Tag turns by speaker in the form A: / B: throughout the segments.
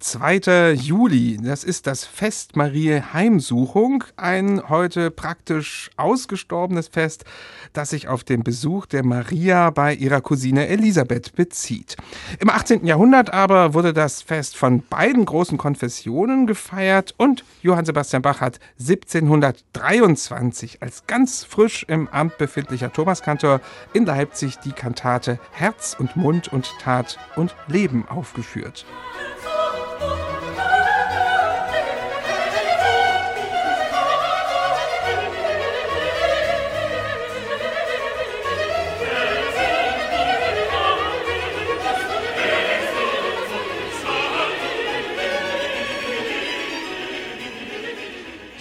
A: 2. Juli, das ist das Fest Marie Heimsuchung, ein heute praktisch ausgestorbenes Fest, das sich auf den Besuch der Maria bei ihrer Cousine Elisabeth bezieht. Im 18. Jahrhundert aber wurde das Fest von beiden großen Konfessionen gefeiert und Johann Sebastian Bach hat 1723 als ganz frisch im Amt befindlicher Thomaskantor in Leipzig die Kantate Herz und Mund und Tat und Leben aufgeführt.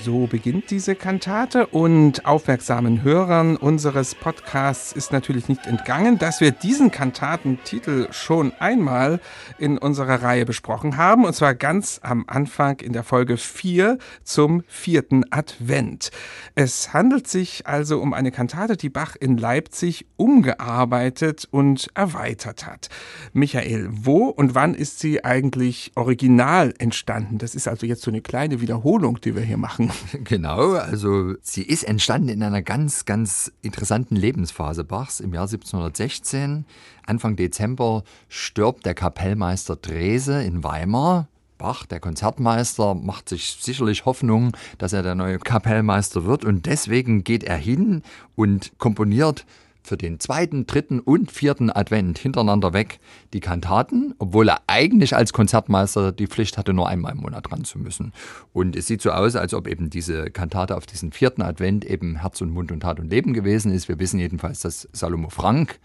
A: So beginnt diese Kantate und aufmerksamen Hörern unseres Podcasts ist natürlich nicht entgangen, dass wir diesen Kantatentitel schon einmal in unserer Reihe besprochen haben und zwar ganz am Anfang in der Folge 4 zum vierten Advent. Es handelt sich also um eine Kantate, die Bach in Leipzig umgearbeitet und erweitert hat. Michael, wo und wann ist sie eigentlich original entstanden? Das ist also jetzt so eine kleine Wiederholung, die wir hier machen.
B: Genau, also sie ist entstanden in einer ganz, ganz interessanten Lebensphase Bachs im Jahr 1716. Anfang Dezember stirbt der Kapellmeister Drese in Weimar. Bach, der Konzertmeister, macht sich sicherlich Hoffnung, dass er der neue Kapellmeister wird und deswegen geht er hin und komponiert für den zweiten, dritten und vierten Advent hintereinander weg die Kantaten, obwohl er eigentlich als Konzertmeister die Pflicht hatte, nur einmal im Monat ran zu müssen. Und es sieht so aus, als ob eben diese Kantate auf diesen vierten Advent eben Herz und Mund und Tat und Leben gewesen ist. Wir wissen jedenfalls, dass Salomo Frank,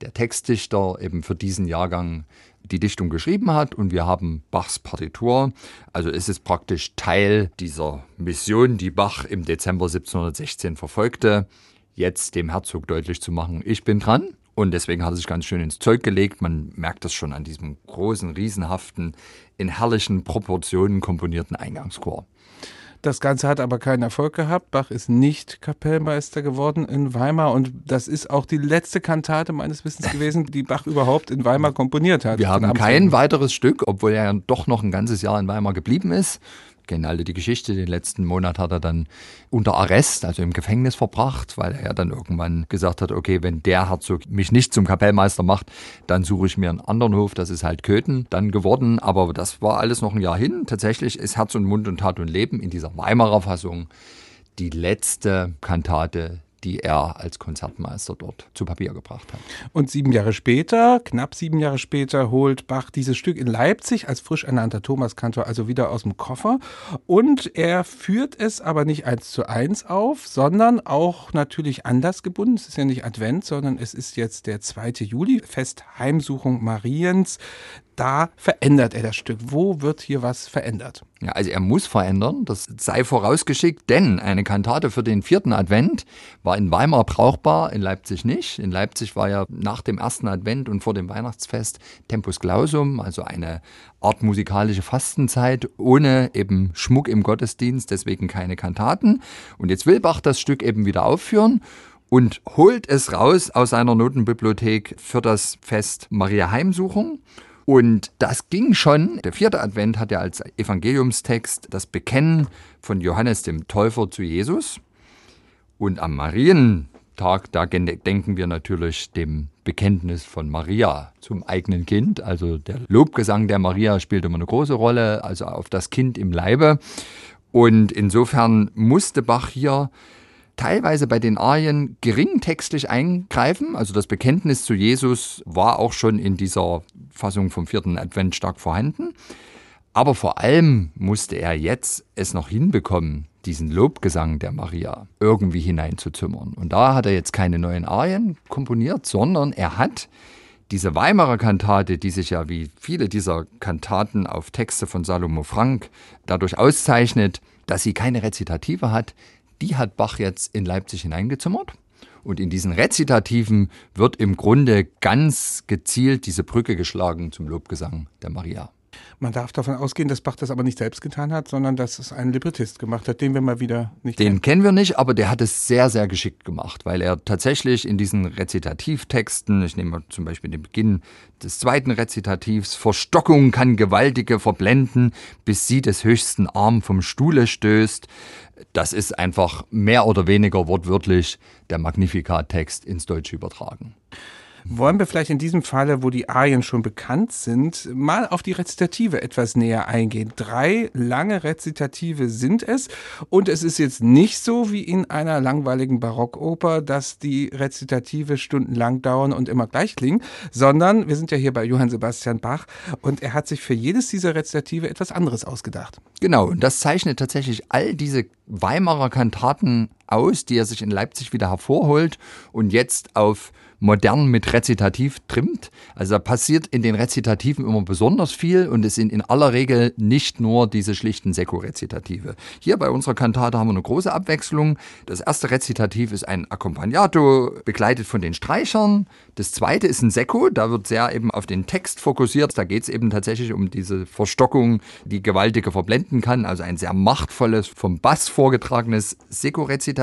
B: der Textdichter, eben für diesen Jahrgang die Dichtung geschrieben hat und wir haben Bachs Partitur. Also es ist praktisch Teil dieser Mission, die Bach im Dezember 1716 verfolgte jetzt dem Herzog deutlich zu machen, ich bin dran. Und deswegen hat er sich ganz schön ins Zeug gelegt. Man merkt das schon an diesem großen, riesenhaften, in herrlichen Proportionen komponierten Eingangschor.
A: Das Ganze hat aber keinen Erfolg gehabt. Bach ist nicht Kapellmeister geworden in Weimar und das ist auch die letzte Kantate meines Wissens gewesen, die Bach überhaupt in Weimar komponiert hat.
B: Wir haben kein weiteres Stück, obwohl er ja doch noch ein ganzes Jahr in Weimar geblieben ist kennen alle die Geschichte. Den letzten Monat hat er dann unter Arrest, also im Gefängnis verbracht, weil er dann irgendwann gesagt hat, okay, wenn der Herzog mich nicht zum Kapellmeister macht, dann suche ich mir einen anderen Hof. Das ist halt Köthen dann geworden. Aber das war alles noch ein Jahr hin. Tatsächlich ist Herz und Mund und Tat und Leben in dieser Weimarer Fassung die letzte Kantate, die er als Konzertmeister dort zu Papier gebracht hat.
A: Und sieben Jahre später, knapp sieben Jahre später, holt Bach dieses Stück in Leipzig als frisch ernannter Thomaskantor also wieder aus dem Koffer. Und er führt es aber nicht eins zu eins auf, sondern auch natürlich anders gebunden. Es ist ja nicht Advent, sondern es ist jetzt der 2. Juli, Fest Heimsuchung Mariens da verändert er das Stück? Wo wird hier was verändert?
B: Ja, also er muss verändern, das sei vorausgeschickt, denn eine Kantate für den vierten Advent war in Weimar brauchbar, in Leipzig nicht. In Leipzig war ja nach dem ersten Advent und vor dem Weihnachtsfest Tempus Clausum, also eine Art musikalische Fastenzeit ohne eben Schmuck im Gottesdienst, deswegen keine Kantaten. Und jetzt will Bach das Stück eben wieder aufführen und holt es raus aus seiner Notenbibliothek für das Fest Maria Heimsuchung und das ging schon. Der vierte Advent hat ja als Evangeliumstext das Bekennen von Johannes dem Täufer zu Jesus. Und am Marientag, da denken wir natürlich dem Bekenntnis von Maria zum eigenen Kind. Also der Lobgesang der Maria spielt immer eine große Rolle, also auf das Kind im Leibe. Und insofern musste Bach hier teilweise bei den Arien geringtextlich eingreifen. Also das Bekenntnis zu Jesus war auch schon in dieser Fassung vom vierten Advent stark vorhanden. Aber vor allem musste er jetzt es noch hinbekommen, diesen Lobgesang der Maria irgendwie hineinzuzimmern. Und da hat er jetzt keine neuen Arien komponiert, sondern er hat diese Weimarer Kantate, die sich ja wie viele dieser Kantaten auf Texte von Salomo Frank dadurch auszeichnet, dass sie keine Rezitative hat, die hat Bach jetzt in Leipzig hineingezimmert. Und in diesen Rezitativen wird im Grunde ganz gezielt diese Brücke geschlagen zum Lobgesang der Maria.
A: Man darf davon ausgehen, dass Bach das aber nicht selbst getan hat, sondern dass es ein Librettist gemacht hat, den wir mal wieder nicht
B: Den
A: kennen.
B: kennen wir nicht, aber der hat es sehr, sehr geschickt gemacht, weil er tatsächlich in diesen Rezitativtexten, ich nehme zum Beispiel den Beginn des zweiten Rezitativs, Verstockung kann Gewaltige verblenden, bis sie des höchsten Arm vom Stuhle stößt. Das ist einfach mehr oder weniger wortwörtlich der Magnificat-Text ins Deutsche übertragen.
A: Wollen wir vielleicht in diesem Falle, wo die Arien schon bekannt sind, mal auf die Rezitative etwas näher eingehen. Drei lange Rezitative sind es und es ist jetzt nicht so wie in einer langweiligen Barockoper, dass die Rezitative stundenlang dauern und immer gleich klingen, sondern wir sind ja hier bei Johann Sebastian Bach und er hat sich für jedes dieser Rezitative etwas anderes ausgedacht.
B: Genau, und das zeichnet tatsächlich all diese Weimarer Kantaten aus, die er sich in Leipzig wieder hervorholt und jetzt auf modern mit Rezitativ trimmt. Also da passiert in den Rezitativen immer besonders viel und es sind in aller Regel nicht nur diese schlichten Sekko-Rezitative. Hier bei unserer Kantate haben wir eine große Abwechslung. Das erste Rezitativ ist ein Accompagnato, begleitet von den Streichern. Das zweite ist ein Sekko, da wird sehr eben auf den Text fokussiert. Da geht es eben tatsächlich um diese Verstockung, die Gewaltige verblenden kann. Also ein sehr machtvolles, vom Bass vorgetragenes Sekko-Rezitativ.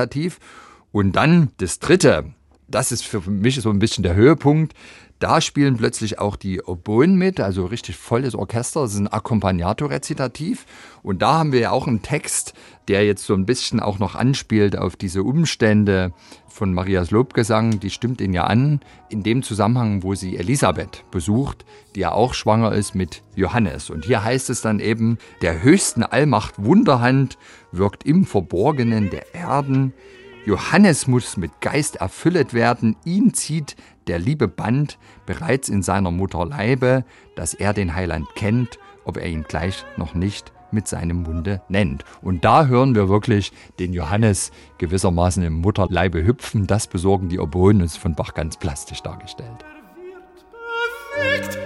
B: Und dann das dritte, das ist für mich so ein bisschen der Höhepunkt. Da spielen plötzlich auch die Oboen mit, also richtig volles Orchester. Das ist ein Accompagnato-Rezitativ. Und da haben wir ja auch einen Text, der jetzt so ein bisschen auch noch anspielt auf diese Umstände von Marias Lobgesang. Die stimmt ihn ja an, in dem Zusammenhang, wo sie Elisabeth besucht, die ja auch schwanger ist mit Johannes. Und hier heißt es dann eben, der höchsten Allmacht Wunderhand wirkt im Verborgenen der Erden Johannes muss mit Geist erfüllet werden, ihn zieht der liebe Band bereits in seiner Mutter Leibe, dass er den Heiland kennt, ob er ihn gleich noch nicht mit seinem Munde nennt. Und da hören wir wirklich den Johannes gewissermaßen im Mutterleibe hüpfen. Das besorgen die Oboen, ist von Bach ganz plastisch dargestellt.
C: Er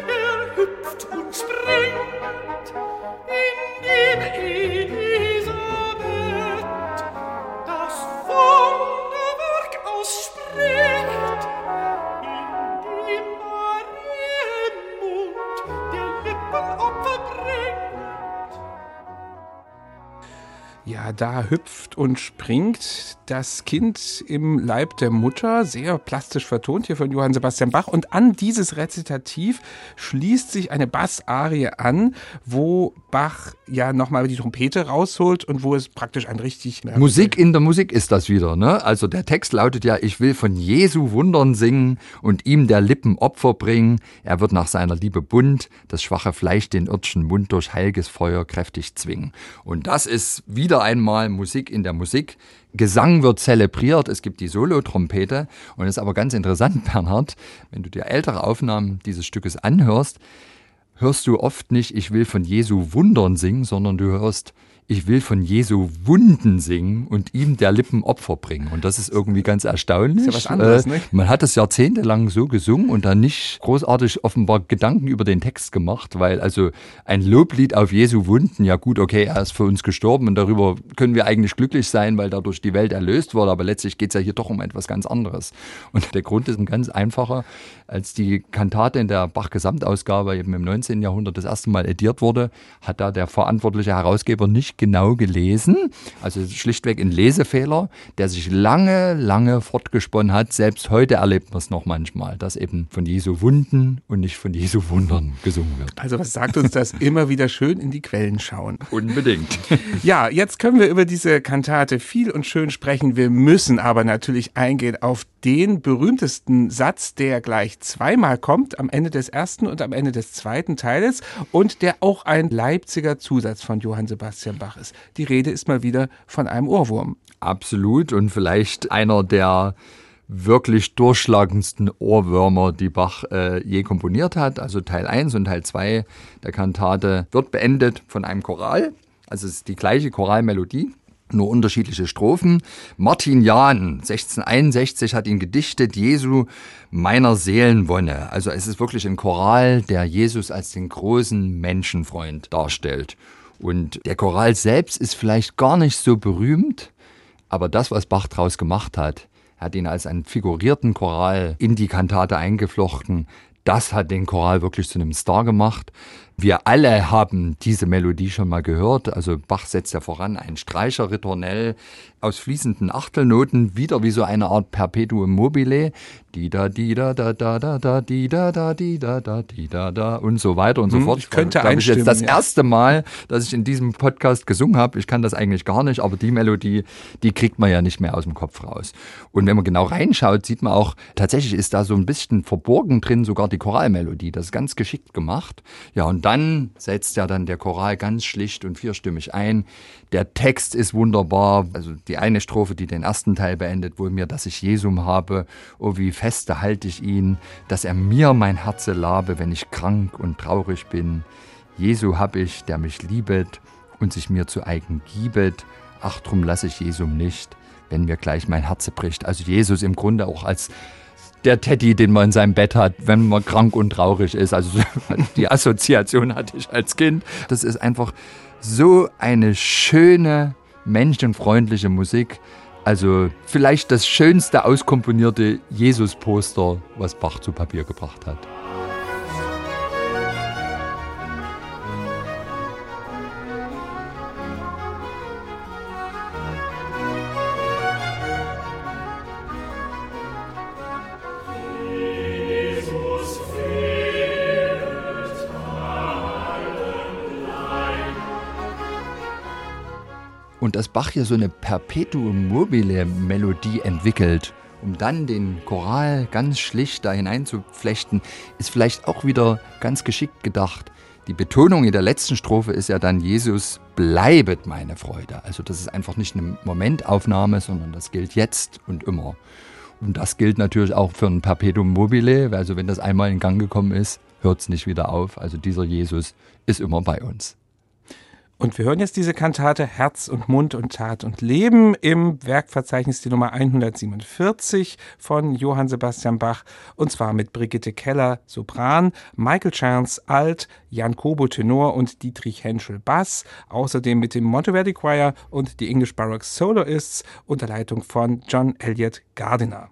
A: Ja, da hüpft und springt das Kind im Leib der Mutter, sehr plastisch vertont hier von Johann Sebastian Bach. Und an dieses Rezitativ schließt sich eine Bassarie an, wo Bach ja nochmal die Trompete rausholt und wo es praktisch ein richtig...
B: Musik in der Musik ist das wieder. Ne? Also der Text lautet ja, ich will von Jesu Wundern singen und ihm der Lippen Opfer bringen. Er wird nach seiner Liebe bunt, das schwache Fleisch den irdschen Mund durch heiliges Feuer kräftig zwingen. Und das ist wieder einmal Musik in der Musik. Gesang wird zelebriert, es gibt die Solotrompete und es ist aber ganz interessant, Bernhard, wenn du dir ältere Aufnahmen dieses Stückes anhörst, hörst du oft nicht, ich will von Jesu Wundern singen, sondern du hörst, ich will von Jesu Wunden singen und ihm der Lippen Opfer bringen. Und das ist irgendwie ganz erstaunlich.
A: Ist ja was anderes,
B: Äh,
A: ne?
B: Man hat es jahrzehntelang so gesungen und dann nicht großartig offenbar Gedanken über den Text gemacht, weil also ein Loblied auf Jesu Wunden, ja gut, okay, er ist für uns gestorben und darüber können wir eigentlich glücklich sein, weil dadurch die Welt erlöst wurde, aber letztlich geht es ja hier doch um etwas ganz anderes. Und der Grund ist ein ganz einfacher. Als die Kantate in der Bach-Gesamtausgabe eben im 19. Jahrhundert das erste Mal ediert wurde, hat da der verantwortliche Herausgeber nicht genau gelesen. Also schlichtweg ein Lesefehler, der sich lange, lange fortgesponnen hat. Selbst heute erlebt man es noch manchmal, dass eben von Jesu Wunden und nicht von Jesu Wundern gesungen wird.
A: Also was sagt uns das? Immer wieder schön in die Quellen schauen.
B: Unbedingt.
A: Ja, jetzt können wir über diese Kantate viel und schön sprechen. Wir müssen aber natürlich eingehen auf den berühmtesten Satz, der gleich zweimal kommt, am Ende des ersten und am Ende des zweiten Teiles und der auch ein Leipziger Zusatz von Johann Sebastian Bach ist. Die Rede ist mal wieder von einem Ohrwurm.
B: Absolut und vielleicht einer der wirklich durchschlagendsten Ohrwürmer, die Bach äh, je komponiert hat. Also Teil 1 und Teil 2 der Kantate wird beendet von einem Choral. Also es ist die gleiche Choralmelodie, nur unterschiedliche Strophen. Martin Jahn, 1661, hat ihn gedichtet, Jesu meiner Seelenwonne. Also es ist wirklich ein Choral, der Jesus als den großen Menschenfreund darstellt. Und der Choral selbst ist vielleicht gar nicht so berühmt, aber das, was Bach draus gemacht hat, hat ihn als einen figurierten Choral in die Kantate eingeflochten. Das hat den Choral wirklich zu einem Star gemacht. Wir alle haben diese Melodie schon mal gehört. Also Bach setzt ja voran ein Streicherritornell aus fließenden Achtelnoten, wieder wie so eine Art Perpetuum mobile. Die da, die da, da, da, da, da, die da, da, die da, da, die da, da und so weiter und so
A: Hm,
B: fort.
A: ich könnte
B: Glaub ich, jetzt das erste Mal, dass ich in diesem Podcast gesungen habe. Ich kann das eigentlich gar nicht, aber die Melodie, die kriegt man ja nicht mehr aus dem Kopf raus. Und wenn man genau reinschaut, sieht man auch, tatsächlich ist da so ein bisschen verborgen drin sogar die Choralmelodie. Das ist ganz geschickt gemacht. Ja, dann setzt ja dann der Choral ganz schlicht und vierstimmig ein. Der Text ist wunderbar. Also die eine Strophe, die den ersten Teil beendet, wohl mir, dass ich Jesum habe. Oh, wie feste halte ich ihn, dass er mir mein Herze labe, wenn ich krank und traurig bin. Jesu hab ich, der mich liebet und sich mir zu eigen giebet. Ach, drum lasse ich Jesum nicht, wenn mir gleich mein Herze bricht. Also Jesus im Grunde auch als der Teddy, den man in seinem Bett hat, wenn man krank und traurig ist. Also die Assoziation hatte ich als Kind. Das ist einfach so eine schöne, menschenfreundliche Musik. Also vielleicht das schönste auskomponierte Jesus-Poster, was Bach zu Papier gebracht hat. Und dass Bach hier so eine Perpetuum mobile Melodie entwickelt, um dann den Choral ganz schlicht da hineinzuflechten, ist vielleicht auch wieder ganz geschickt gedacht. Die Betonung in der letzten Strophe ist ja dann, Jesus bleibet meine Freude. Also das ist einfach nicht eine Momentaufnahme, sondern das gilt jetzt und immer. Und das gilt natürlich auch für ein Perpetuum mobile, also wenn das einmal in Gang gekommen ist, hört es nicht wieder auf. Also dieser Jesus ist immer bei uns.
A: Und wir hören jetzt diese Kantate Herz und Mund und Tat und Leben im Werkverzeichnis die Nummer 147 von Johann Sebastian Bach und zwar mit Brigitte Keller Sopran, Michael Chance Alt, Jan Kobo Tenor und Dietrich Henschel Bass, außerdem mit dem Monteverdi Choir und die English Baroque Soloists unter Leitung von John Elliott Gardiner.